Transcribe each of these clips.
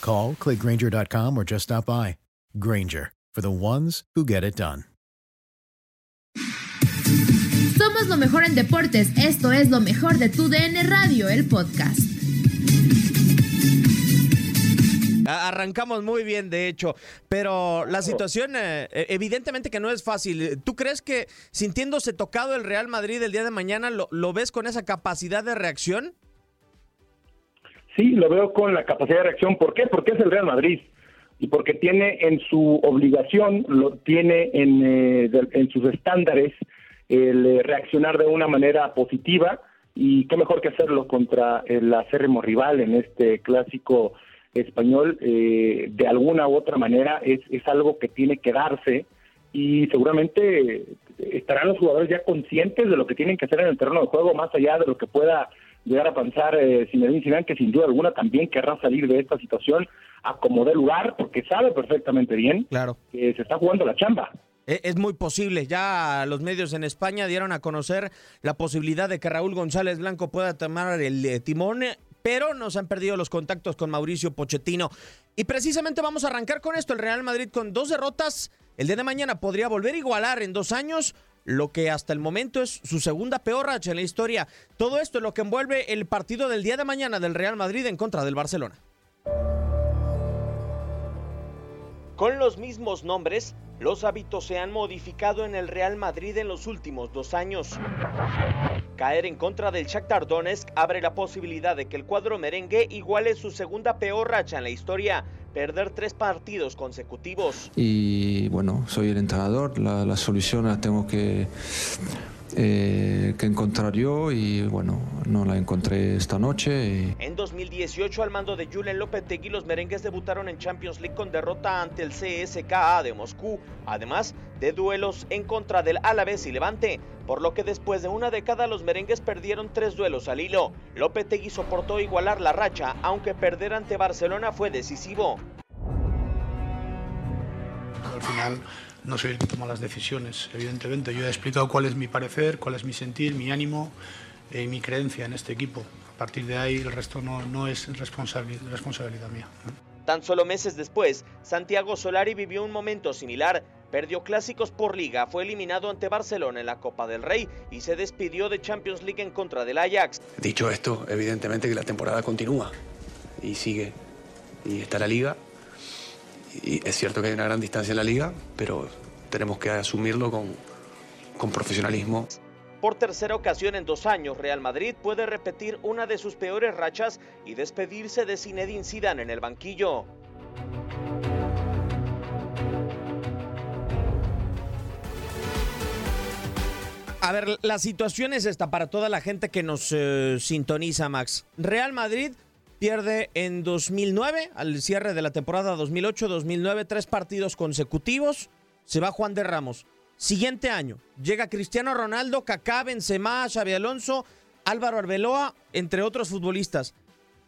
Call, clickgranger.com, or just stop by. Granger, for the ones who get it done. Somos lo mejor en deportes. Esto es lo mejor de tu DN Radio, el podcast. Arrancamos muy bien, de hecho, pero la situación eh, evidentemente que no es fácil. ¿Tú crees que sintiéndose tocado el Real Madrid el día de mañana, lo, lo ves con esa capacidad de reacción? Sí, lo veo con la capacidad de reacción. ¿Por qué? Porque es el Real Madrid y porque tiene en su obligación, lo tiene en, eh, en sus estándares el eh, reaccionar de una manera positiva y qué mejor que hacerlo contra el acérrimo rival en este clásico español eh, de alguna u otra manera es, es algo que tiene que darse y seguramente estarán los jugadores ya conscientes de lo que tienen que hacer en el terreno de juego más allá de lo que pueda llegar a pensar eh, Zinedine Zidane que sin duda alguna también querrá salir de esta situación a como de lugar porque sabe perfectamente bien claro. que se está jugando la chamba. E, es muy posible. Ya los medios en España dieron a conocer la posibilidad de que Raúl González Blanco pueda tomar el eh, timón, pero nos han perdido los contactos con Mauricio Pochettino. Y precisamente vamos a arrancar con esto. El Real Madrid con dos derrotas. El día de mañana podría volver a igualar en dos años lo que hasta el momento es su segunda peor racha en la historia. Todo esto es lo que envuelve el partido del día de mañana del Real Madrid en contra del Barcelona. Con los mismos nombres, los hábitos se han modificado en el Real Madrid en los últimos dos años. Caer en contra del Shakhtar Donetsk abre la posibilidad de que el cuadro merengue iguale su segunda peor racha en la historia, perder tres partidos consecutivos. Y bueno, soy el entrenador, la, la solución la tengo que eh, que encontrar yo y bueno, no la encontré esta noche. Y... En 2018 al mando de Julen Lopetegui los merengues debutaron en Champions League con derrota ante el CSKA de Moscú, además de duelos en contra del Alavés y Levante, por lo que después de una década los merengues perdieron tres duelos al hilo. Lopetegui soportó igualar la racha, aunque perder ante Barcelona fue decisivo. Al final no soy el que toma las decisiones, evidentemente. Yo he explicado cuál es mi parecer, cuál es mi sentir, mi ánimo y mi creencia en este equipo. A partir de ahí el resto no, no es responsabilidad, responsabilidad mía. Tan solo meses después, Santiago Solari vivió un momento similar. Perdió clásicos por liga, fue eliminado ante Barcelona en la Copa del Rey y se despidió de Champions League en contra del Ajax. Dicho esto, evidentemente que la temporada continúa y sigue. Y está la liga y es cierto que hay una gran distancia en la liga, pero tenemos que asumirlo con, con profesionalismo. Por tercera ocasión en dos años, Real Madrid puede repetir una de sus peores rachas y despedirse de Zinedine Zidane en el banquillo. A ver, la situación es esta para toda la gente que nos eh, sintoniza, Max. Real Madrid pierde en 2009, al cierre de la temporada 2008-2009, tres partidos consecutivos. Se va Juan de Ramos. Siguiente año, llega Cristiano Ronaldo, Kaká, Benzema, Xavi Alonso, Álvaro Arbeloa, entre otros futbolistas.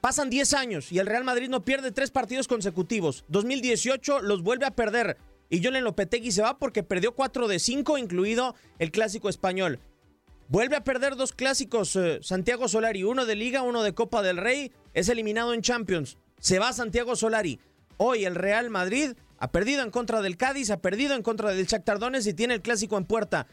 Pasan 10 años y el Real Madrid no pierde tres partidos consecutivos. 2018 los vuelve a perder y Jolen Lopetegui se va porque perdió 4 de 5, incluido el clásico español. Vuelve a perder dos clásicos eh, Santiago Solari, uno de Liga, uno de Copa del Rey, es eliminado en Champions. Se va Santiago Solari. Hoy el Real Madrid ha perdido en contra del Cádiz, ha perdido en contra del Shakhtar y tiene el clásico en puerta.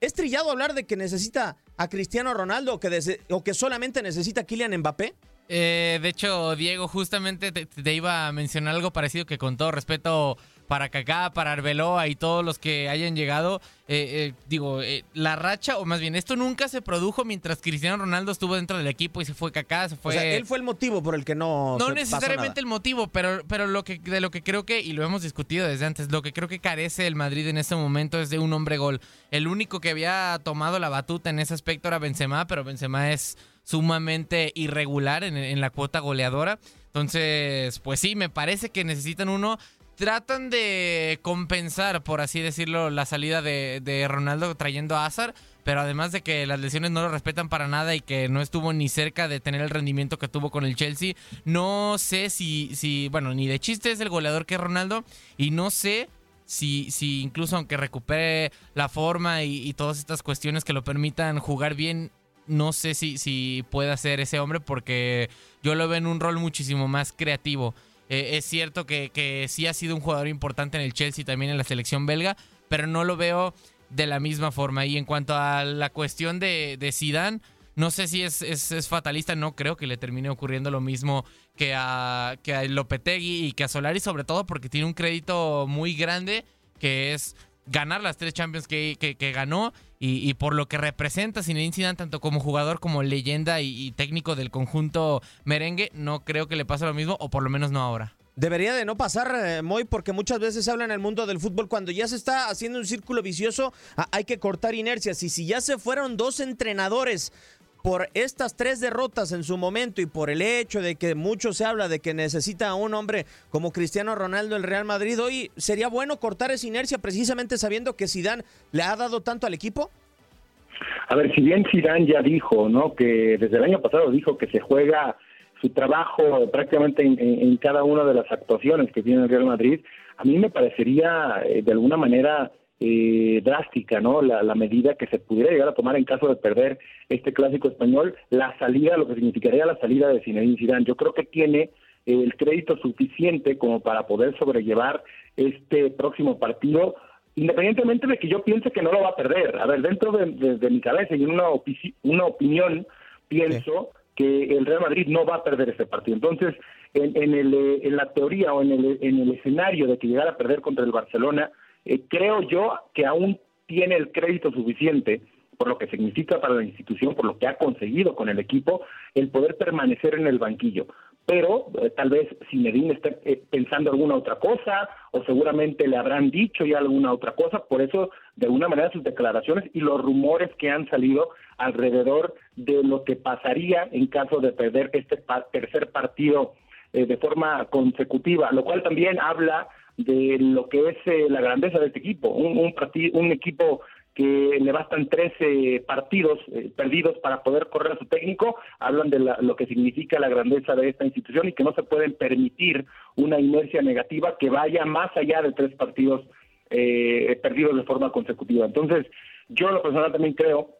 ¿Es trillado hablar de que necesita a Cristiano Ronaldo o que, o que solamente necesita a Kylian Mbappé? Eh, de hecho, Diego, justamente te, iba a mencionar algo parecido que con todo respeto para Kaká, para Arbeloa y todos los que hayan llegado, eh, eh, digo, la racha, o más bien, esto nunca se produjo mientras Cristiano Ronaldo estuvo dentro del equipo y se fue Kaká, se fue... O sea, él fue el motivo por el que no... No necesariamente el motivo, pero, pero lo que, de lo que creo que, y lo hemos discutido desde antes, lo que creo que carece el Madrid en este momento es de un hombre gol. El único que había tomado la batuta en ese aspecto era Benzema, pero Benzema es sumamente irregular en, la cuota goleadora. Entonces, pues sí, me parece que necesitan uno. Tratan de compensar, por así decirlo, la salida de, Ronaldo trayendo a Azar, pero además de que las lesiones no lo respetan para nada y que no estuvo ni cerca de tener el rendimiento que tuvo con el Chelsea, no sé si, si bueno, ni de chiste es el goleador que es Ronaldo y no sé si, si incluso aunque recupere la forma y, y, todas estas cuestiones que lo permitan jugar bien, no sé si, si puede ser ese hombre porque yo lo veo en un rol muchísimo más creativo. Eh, es cierto que, que, sí ha sido un jugador importante en el Chelsea, también en la selección belga, pero no lo veo de la misma forma. Y en cuanto a la cuestión de, de Zidane, no sé si es, es, fatalista, no creo que le termine ocurriendo lo mismo que a, que a Lopetegui y que a Solari, sobre todo porque tiene un crédito muy grande que es ganar las tres Champions que, que, ganó y, por lo que representa Zinedine Zidane tanto como jugador como leyenda y, técnico del conjunto merengue, no creo que le pase lo mismo o por lo menos no ahora. Debería de no pasar, eh, Moy, porque muchas veces se habla en el mundo del fútbol cuando ya se está haciendo un círculo vicioso, hay que cortar inercias. Y si ya se fueron dos entrenadores por estas tres derrotas en su momento y por el hecho de que mucho se habla de que necesita a un hombre como Cristiano Ronaldo el Real Madrid, hoy sería bueno cortar esa inercia precisamente sabiendo que Zidane le ha dado tanto al equipo. A ver, si bien Zidane ya dijo, ¿no? Que desde el año pasado dijo que se juega su trabajo prácticamente en, cada una de las actuaciones que tiene el Real Madrid, a mí me parecería eh, de alguna manera eh, drástica, ¿no? La, medida que se pudiera llegar a tomar en caso de perder este clásico español, la salida, lo que significaría la salida de Zinedine Zidane. Yo creo que tiene el crédito suficiente como para poder sobrellevar este próximo partido, independientemente de que yo piense que no lo va a perder. A ver, dentro de, mi cabeza y en una, una opinión, pienso que el Real Madrid no va a perder este partido. Entonces, en, en, el, en la teoría o en el, en el escenario de que llegara a perder contra el Barcelona, eh, creo yo que aún tiene el crédito suficiente por lo que significa para la institución, por lo que ha conseguido con el equipo, el poder permanecer en el banquillo. Pero eh, tal vez si Medina está eh, pensando alguna otra cosa, o seguramente le habrán dicho ya alguna otra cosa, por eso de alguna manera sus declaraciones y los rumores que han salido alrededor de lo que pasaría en caso de perder este tercer partido de forma consecutiva, lo cual también habla de lo que es eh, la grandeza de este equipo, un, un, un equipo que le bastan 13 partidos eh, perdidos para poder correr a su técnico, hablan de lo que significa la grandeza de esta institución y que no se pueden permitir una inercia negativa que vaya más allá de tres partidos eh, perdidos de forma consecutiva. Entonces, yo lo personal también creo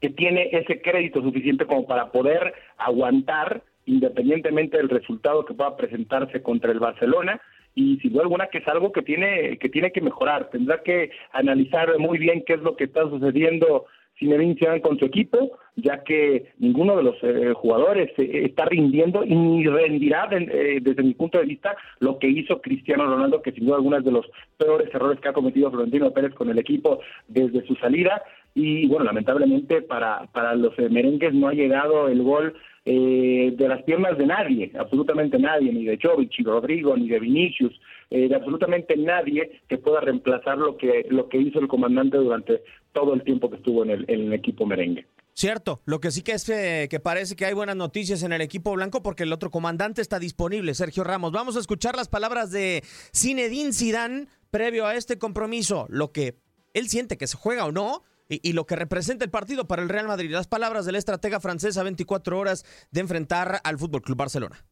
que tiene ese crédito suficiente como para poder aguantar independientemente del resultado que pueda presentarse contra el Barcelona y sin duda alguna que es algo que tiene que tiene que mejorar. Tendrá que analizar muy bien qué es lo que está sucediendo Zinedine Zidane con su equipo, ya que ninguno de los eh, jugadores eh, está rindiendo y ni rendirá eh, desde mi punto de vista lo que hizo Cristiano Ronaldo, que sin duda alguna es de los peores errores que ha cometido Florentino Pérez con el equipo desde su salida. Y bueno, lamentablemente para, para los merengues no ha llegado el gol eh, de las piernas de nadie, absolutamente nadie, ni de Jovic, ni de Rodrigo, ni de Vinicius, eh, de absolutamente nadie que pueda reemplazar lo que, lo que hizo el comandante durante todo el tiempo que estuvo en el, equipo merengue. Cierto, lo que sí que es eh, que parece que hay buenas noticias en el equipo blanco porque el otro comandante está disponible, Sergio Ramos. Vamos a escuchar las palabras de Zinedine Zidane previo a este compromiso, lo que él siente que se juega o no y, lo que representa el partido para el Real Madrid. Las palabras del estratega francés a 24 horas de enfrentar al Fútbol Club Barcelona.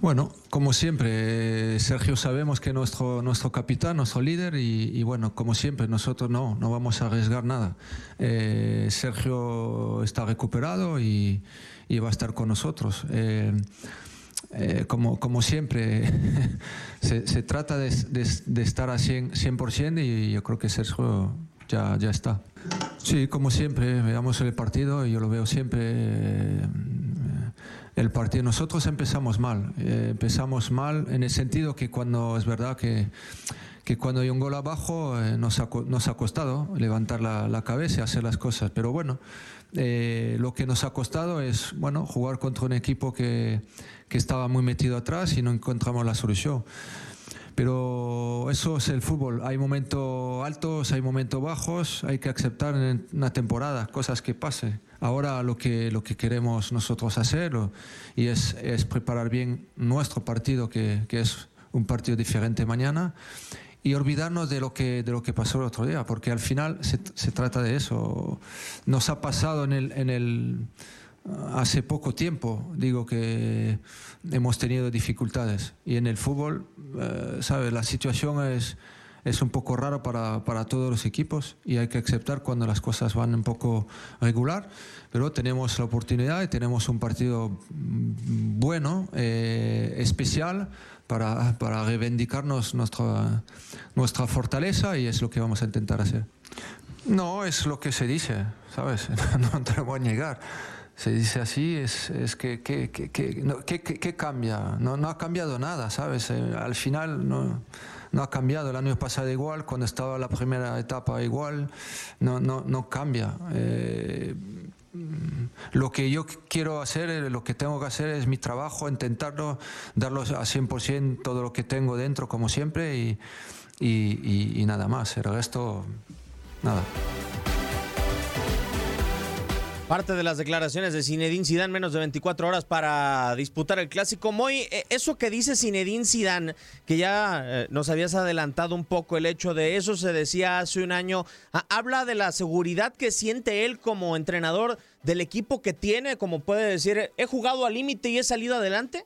Bueno, como siempre, Sergio sabemos que nuestro, nuestro capitán, nuestro líder, y, bueno, como siempre, nosotros no, no vamos a arriesgar nada. Eh, Sergio está recuperado y, va a estar con nosotros. Eh, eh, como, como siempre, se, se, trata de, de, estar a 100%, 100 y yo creo que Sergio ya, ya está. Sí, como siempre, veamos el partido, yo lo veo siempre. Eh, el partido, nosotros empezamos mal, eh, empezamos mal en el sentido que cuando es verdad que, que cuando hay un gol abajo eh, nos, ha, nos, ha, costado levantar la, la, cabeza y hacer las cosas, pero bueno, lo que nos ha costado es bueno, jugar contra un equipo que, que estaba muy metido atrás y no encontramos la solución. Pero eso es el fútbol. Hay momentos altos, hay momentos bajos, hay que aceptar en una temporada cosas que pasen. Ahora lo que, lo que queremos nosotros hacer y es, es preparar bien nuestro partido, que, que, es un partido diferente mañana, y olvidarnos de lo que, de lo que pasó el otro día, porque al final se, se trata de eso. Nos ha pasado en el... En el hace poco tiempo digo que hemos tenido dificultades y en el fútbol, eh, ¿sabes? La situación es, es un poco rara para, para, todos los equipos y hay que aceptar cuando las cosas van un poco regular, pero tenemos la oportunidad y tenemos un partido bueno, eh, especial. Para, para reivindicarnos nuestra, nuestra fortaleza y es lo que vamos a intentar hacer. No, es lo que se dice, ¿sabes? No te lo voy a negar se dice así, es, es que, que, que, que cambia? No, no, ha cambiado nada, ¿sabes? Eh, al final no, no, ha cambiado. El año pasado igual, cuando estaba la primera etapa igual, no, no, no cambia. Eh, lo que yo quiero hacer, eh, lo que tengo que hacer es mi trabajo, intentarlo, darlo a 100% todo lo que tengo dentro, como siempre, y, y, y nada más. El resto, nada. Parte de las declaraciones de Zinedine Zidane, menos de 24 horas para disputar el clásico. Moy, eh, eso que dice Zinedine Zidane, que ya eh, nos habías adelantado un poco el hecho de eso, se decía hace un año, habla de la seguridad que siente él como entrenador del equipo que tiene, como puede decir, he jugado al límite y he salido adelante.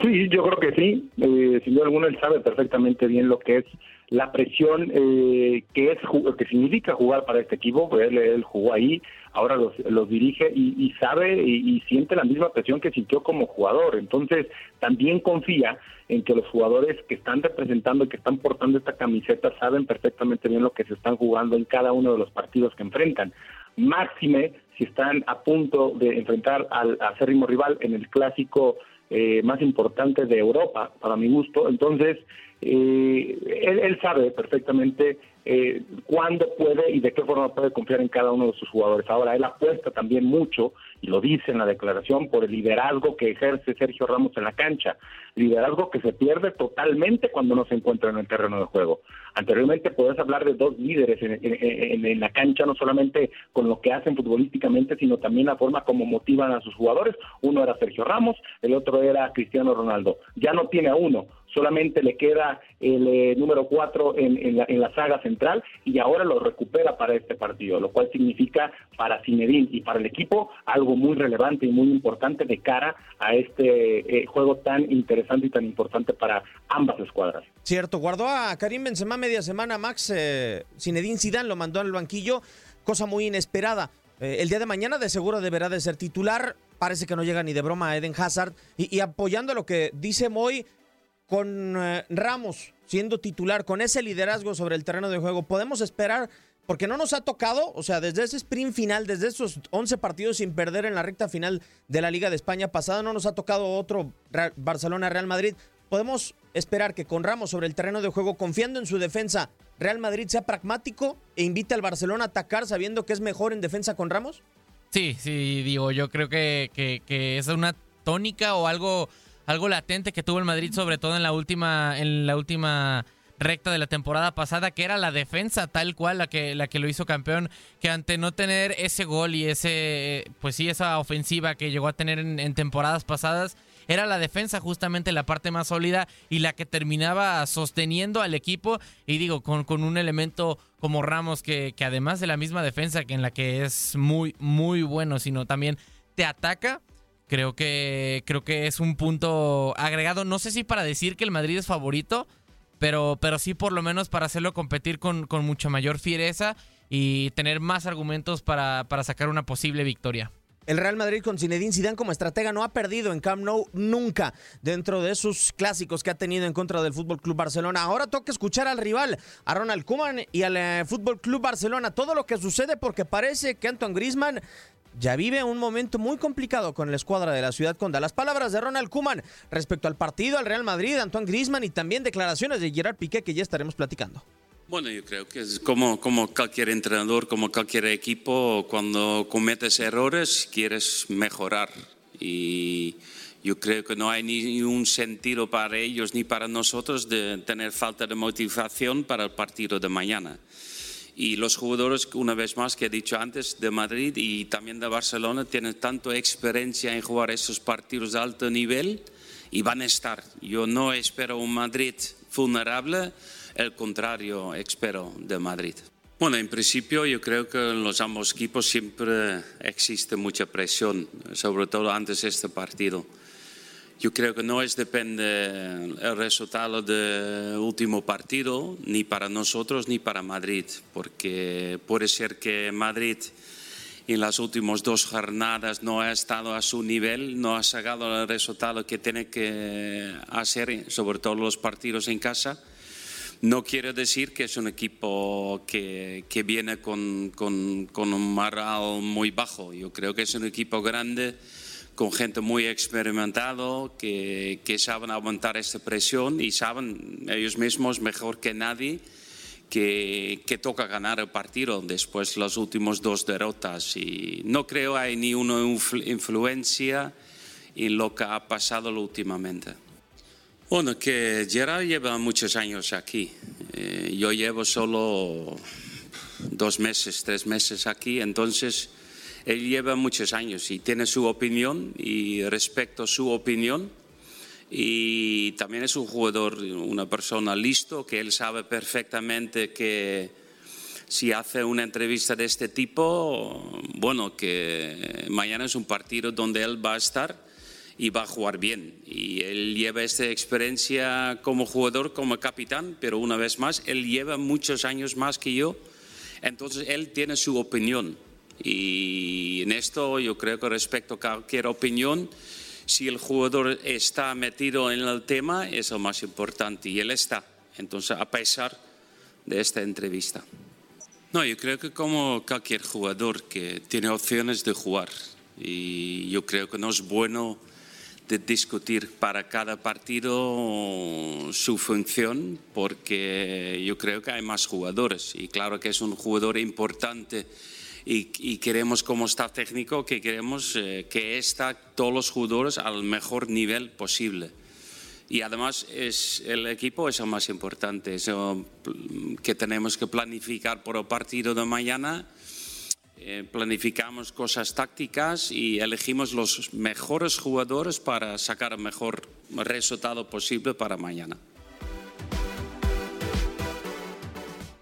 Sí, yo creo que sí. Eh, sin duda alguna, él sabe perfectamente bien lo que es la presión eh, que es que significa jugar para este equipo. Él, jugó ahí, ahora los, los dirige y, sabe y, siente la misma presión que sintió como jugador. Entonces, también confía en que los jugadores que están representando y que están portando esta camiseta saben perfectamente bien lo que se están jugando en cada uno de los partidos que enfrentan. Máxime si están a punto de enfrentar al acérrimo rival en el clásico eh, más importante de Europa, para mi gusto. Entonces, eh, él, sabe perfectamente eh, cuándo puede y de qué forma puede confiar en cada uno de sus jugadores. Ahora, él apuesta también mucho, y lo dice en la declaración, por el liderazgo que ejerce Sergio Ramos en la cancha. Liderazgo que se pierde totalmente cuando no se encuentra en el terreno de juego. Anteriormente podés hablar de dos líderes en, en, la cancha, no solamente con lo que hacen futbolísticamente, sino también la forma como motivan a sus jugadores. Uno era Sergio Ramos, el otro era Cristiano Ronaldo. Ya no tiene a uno, solamente le queda el eh, número cuatro en, la, en, la, saga central y ahora lo recupera para este partido, lo cual significa para Zinedine y para el equipo algo muy relevante y muy importante de cara a este eh, juego tan interesante y tan importante para ambas escuadras. Cierto, guardó a Karim Benzema media semana, Max eh, Zinedine Zidane lo mandó al banquillo, cosa muy inesperada. el día de mañana de seguro deberá de ser titular. Parece que no llega ni de broma a Eden Hazard. Y, y apoyando lo que dice Moy, con eh, Ramos siendo titular, con ese liderazgo sobre el terreno de juego, podemos esperar, porque no nos ha tocado, o sea, desde ese sprint final, desde esos 11 partidos sin perder en la recta final de la Liga de España pasada, no nos ha tocado otro Barcelona-Real Madrid. ¿Podemos esperar que con Ramos sobre el terreno de juego, confiando en su defensa, Real Madrid sea pragmático e invite al Barcelona a atacar sabiendo que es mejor en defensa con Ramos? Sí, sí, digo, yo creo que, que, es una tónica o algo, algo latente que tuvo el Madrid, sobre todo en la última, en la última recta de la temporada pasada, que era la defensa tal cual la que, la que lo hizo campeón, que ante no tener ese gol y ese, pues sí, esa ofensiva que llegó a tener en, temporadas pasadas, era la defensa justamente la parte más sólida y la que terminaba sosteniendo al equipo. Y digo, con, con un elemento como Ramos, que, que, además de la misma defensa, que en la que es muy, muy bueno, sino también te ataca. Creo que, creo que es un punto agregado. No sé si para decir que el Madrid es favorito, pero, pero sí por lo menos para hacerlo competir con, con mucha mayor fiereza y tener más argumentos para, para sacar una posible victoria. El Real Madrid con Zinedine Zidane como estratega no ha perdido en Camp Nou nunca dentro de sus clásicos que ha tenido en contra del Fútbol Club Barcelona. Ahora toca escuchar al rival, a Ronald Koeman y al eh, Fútbol Club Barcelona todo lo que sucede porque parece que Antoine Griezmann ya vive un momento muy complicado con la escuadra de la ciudad conda. Las palabras de Ronald Kuman respecto al partido, al Real Madrid, Antoine Griezmann y también declaraciones de Gerard Piqué que ya estaremos platicando. Bueno, yo creo que es como, como cualquier entrenador, como cualquier equipo, cuando cometes errores quieres mejorar. Y yo creo que no hay ni un sentido para ellos ni para nosotros de tener falta de motivación para el partido de mañana. Y los jugadores, una vez más, que he dicho antes, de Madrid y también de Barcelona, tienen tanto experiencia en jugar esos partidos de alto nivel y van a estar. Yo no espero un Madrid vulnerable, el contrario espero de Madrid. Bueno, en principio yo creo que en los ambos equipos siempre existe mucha presión, sobre todo antes de este partido. Yo creo que no es depende el resultado del último partido, ni para nosotros ni para Madrid, porque puede ser que Madrid en las últimas dos jornadas no ha estado a su nivel, no ha sacado el resultado que tiene que hacer, sobre todo los partidos en casa. No quiero decir que es un equipo que, que viene con, con, con un moral muy bajo. Yo creo que es un equipo grande con gente muy experimentado que, que saben aguantar esta presión y saben ellos mismos mejor que nadie que, que, toca ganar el partido después de las últimas dos derrotas. Y no creo hay ni una influencia en lo que ha pasado últimamente. Bueno, que Gerard lleva muchos años aquí. Eh, yo llevo solo dos meses, tres meses aquí, entonces él lleva muchos años y tiene su opinión y respeto su opinión. Y también es un jugador, una persona listo, que él sabe perfectamente que si hace una entrevista de este tipo, bueno, que mañana es un partido donde él va a estar y va a jugar bien. Y él lleva esta experiencia como jugador, como capitán, pero una vez más, él lleva muchos años más que yo, entonces él tiene su opinión. Y en esto yo creo que respecto a cualquier opinión, si el jugador está metido en el tema, es lo más importante y él está. Entonces, a pesar de esta entrevista. No, yo creo que como cualquier jugador que tiene opciones de jugar y yo creo que no es bueno de discutir para cada partido su función porque yo creo que hay más jugadores y claro que es un jugador importante y, queremos como staff técnico que queremos eh, que está todos los jugadores al mejor nivel posible. Y además es, el equipo es lo más importante, eso que tenemos que planificar por el partido de mañana. Eh, planificamos cosas tácticas y elegimos los mejores jugadores para sacar el mejor resultado posible para mañana.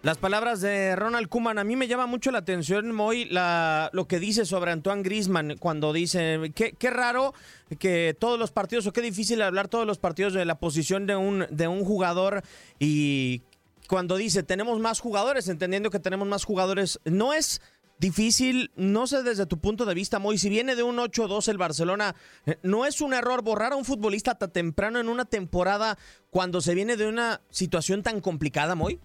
Las palabras de Ronald Kuman, a mí me llama mucho la atención, Moy, la, lo que dice sobre Antoine Grisman cuando dice, qué, raro que todos los partidos, o qué difícil hablar todos los partidos de la posición de un, de un jugador y cuando dice, tenemos más jugadores, entendiendo que tenemos más jugadores, no es difícil, no sé desde tu punto de vista, Moy, si viene de un 8-2 el Barcelona, ¿no es un error borrar a un futbolista tan temprano en una temporada cuando se viene de una situación tan complicada, Moy?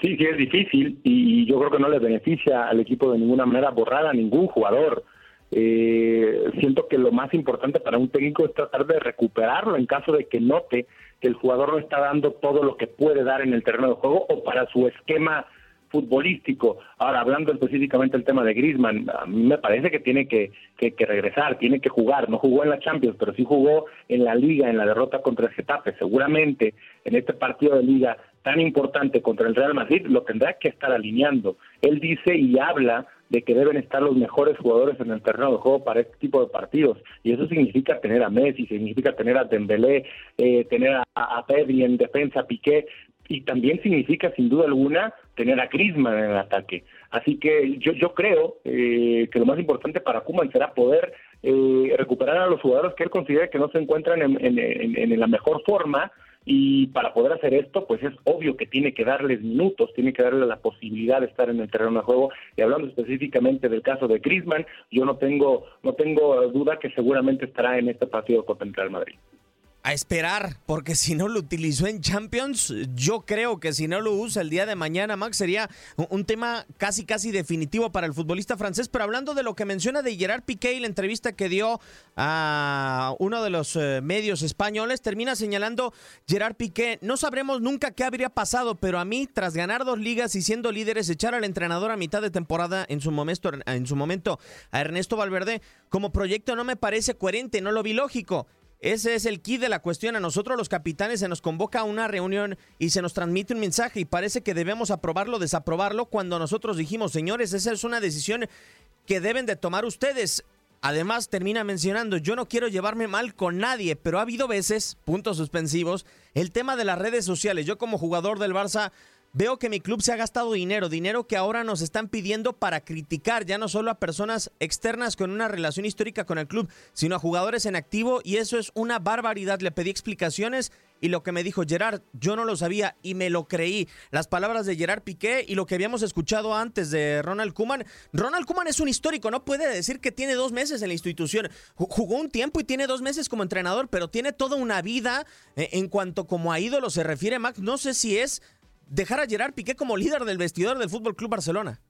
Sí, sí, es difícil y yo creo que no le beneficia al equipo de ninguna manera borrar a ningún jugador. Eh, siento que lo más importante para un técnico es tratar de recuperarlo en caso de que note que el jugador no está dando todo lo que puede dar en el terreno de juego o para su esquema futbolístico. Ahora, hablando específicamente del tema de Griezmann, a mí me parece que tiene que, que, regresar, tiene que jugar. No jugó en la Champions, pero sí jugó en la Liga, en la derrota contra el Getafe. Seguramente en este partido de Liga tan importante contra el Real Madrid lo tendrá que estar alineando. Él dice y habla de que deben estar los mejores jugadores en el terreno de juego para este tipo de partidos. Y eso significa tener a Messi, significa tener a Dembélé, eh, tener a, a Pedri en defensa, Piqué, y también significa sin duda alguna tener a Griezmann en el ataque. Así que yo, yo creo eh, que lo más importante para Kuman será poder eh, recuperar a los jugadores que él considera que no se encuentran en, en, la mejor forma y para poder hacer esto, pues es obvio que tiene que darles minutos, tiene que darle la posibilidad de estar en el terreno de juego. Y hablando específicamente del caso de Griezmann, yo no tengo no tengo duda que seguramente estará en este partido contra el Real Madrid a esperar, porque si no lo utilizó en Champions, yo creo que si no lo usa el día de mañana, Max, sería un tema casi, casi definitivo para el futbolista francés. Pero hablando de lo que menciona de Gerard Piqué y la entrevista que dio a uno de los eh, medios españoles, termina señalando Gerard Piqué, no sabremos nunca qué habría pasado, pero a mí, tras ganar dos ligas y siendo líderes, echar al entrenador a mitad de temporada en su momento, en su momento a Ernesto Valverde, como proyecto no me parece coherente, no lo vi lógico. Ese es el key de la cuestión. A nosotros los capitanes se nos convoca a una reunión y se nos transmite un mensaje y parece que debemos aprobarlo desaprobarlo cuando nosotros dijimos, señores, esa es una decisión que deben de tomar ustedes. Además, termina mencionando, yo no quiero llevarme mal con nadie, pero ha habido veces, puntos suspensivos, el tema de las redes sociales. Yo como jugador del Barça Veo que mi club se ha gastado dinero, dinero que ahora nos están pidiendo para criticar ya no solo a personas externas con una relación histórica con el club, sino a jugadores en activo y eso es una barbaridad. Le pedí explicaciones y lo que me dijo Gerard, yo no lo sabía y me lo creí. Las palabras de Gerard Piqué y lo que habíamos escuchado antes de Ronald Kuman. Ronald Kuman es un histórico, no puede decir que tiene dos meses en la institución. Jugó un tiempo y tiene dos meses como entrenador, pero tiene toda una vida eh, en cuanto como a ídolo se refiere, Max. No sé si es dejar a Gerard Piqué como líder del vestidor del Fútbol Club Barcelona?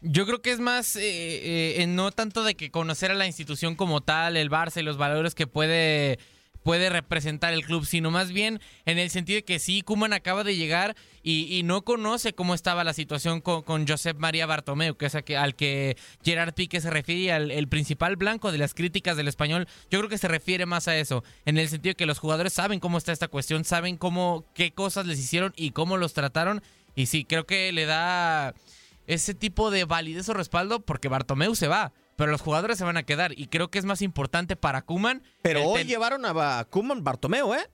Yo creo que es más, eh, eh, no tanto de que conocer a la institución como tal, el Barça y los valores que puede puede representar el club, sino más bien en el sentido de que sí, Kuman acaba de llegar y, no conoce cómo estaba la situación con, Josep María Bartomeu, que es al que Gerard Pique se refiere, al el principal blanco de las críticas del español. Yo creo que se refiere más a eso, en el sentido de que los jugadores saben cómo está esta cuestión, saben cómo, qué cosas les hicieron y cómo los trataron. Y sí, creo que le da ese tipo de validez o respaldo porque Bartomeu se va pero los jugadores se van a quedar y creo que es más importante para Kuman. Pero hoy llevaron a Kuman Bartomeu, ¿eh?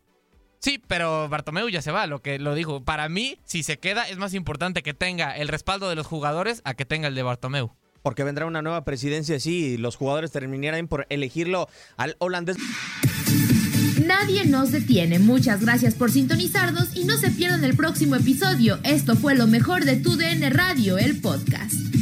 Sí, pero Bartomeu ya se va, lo que lo dijo. Para mí, si se queda, es más importante que tenga el respaldo de los jugadores a que tenga el de Bartomeu. Porque vendrá una nueva presidencia si los jugadores terminaran por elegirlo al holandés. Nadie nos detiene. Muchas gracias por sintonizarnos y no se pierdan el próximo episodio. Esto fue lo mejor de Tu DN Radio, el podcast.